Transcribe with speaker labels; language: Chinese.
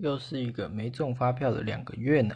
Speaker 1: 又是一个没中发票的两个月呢？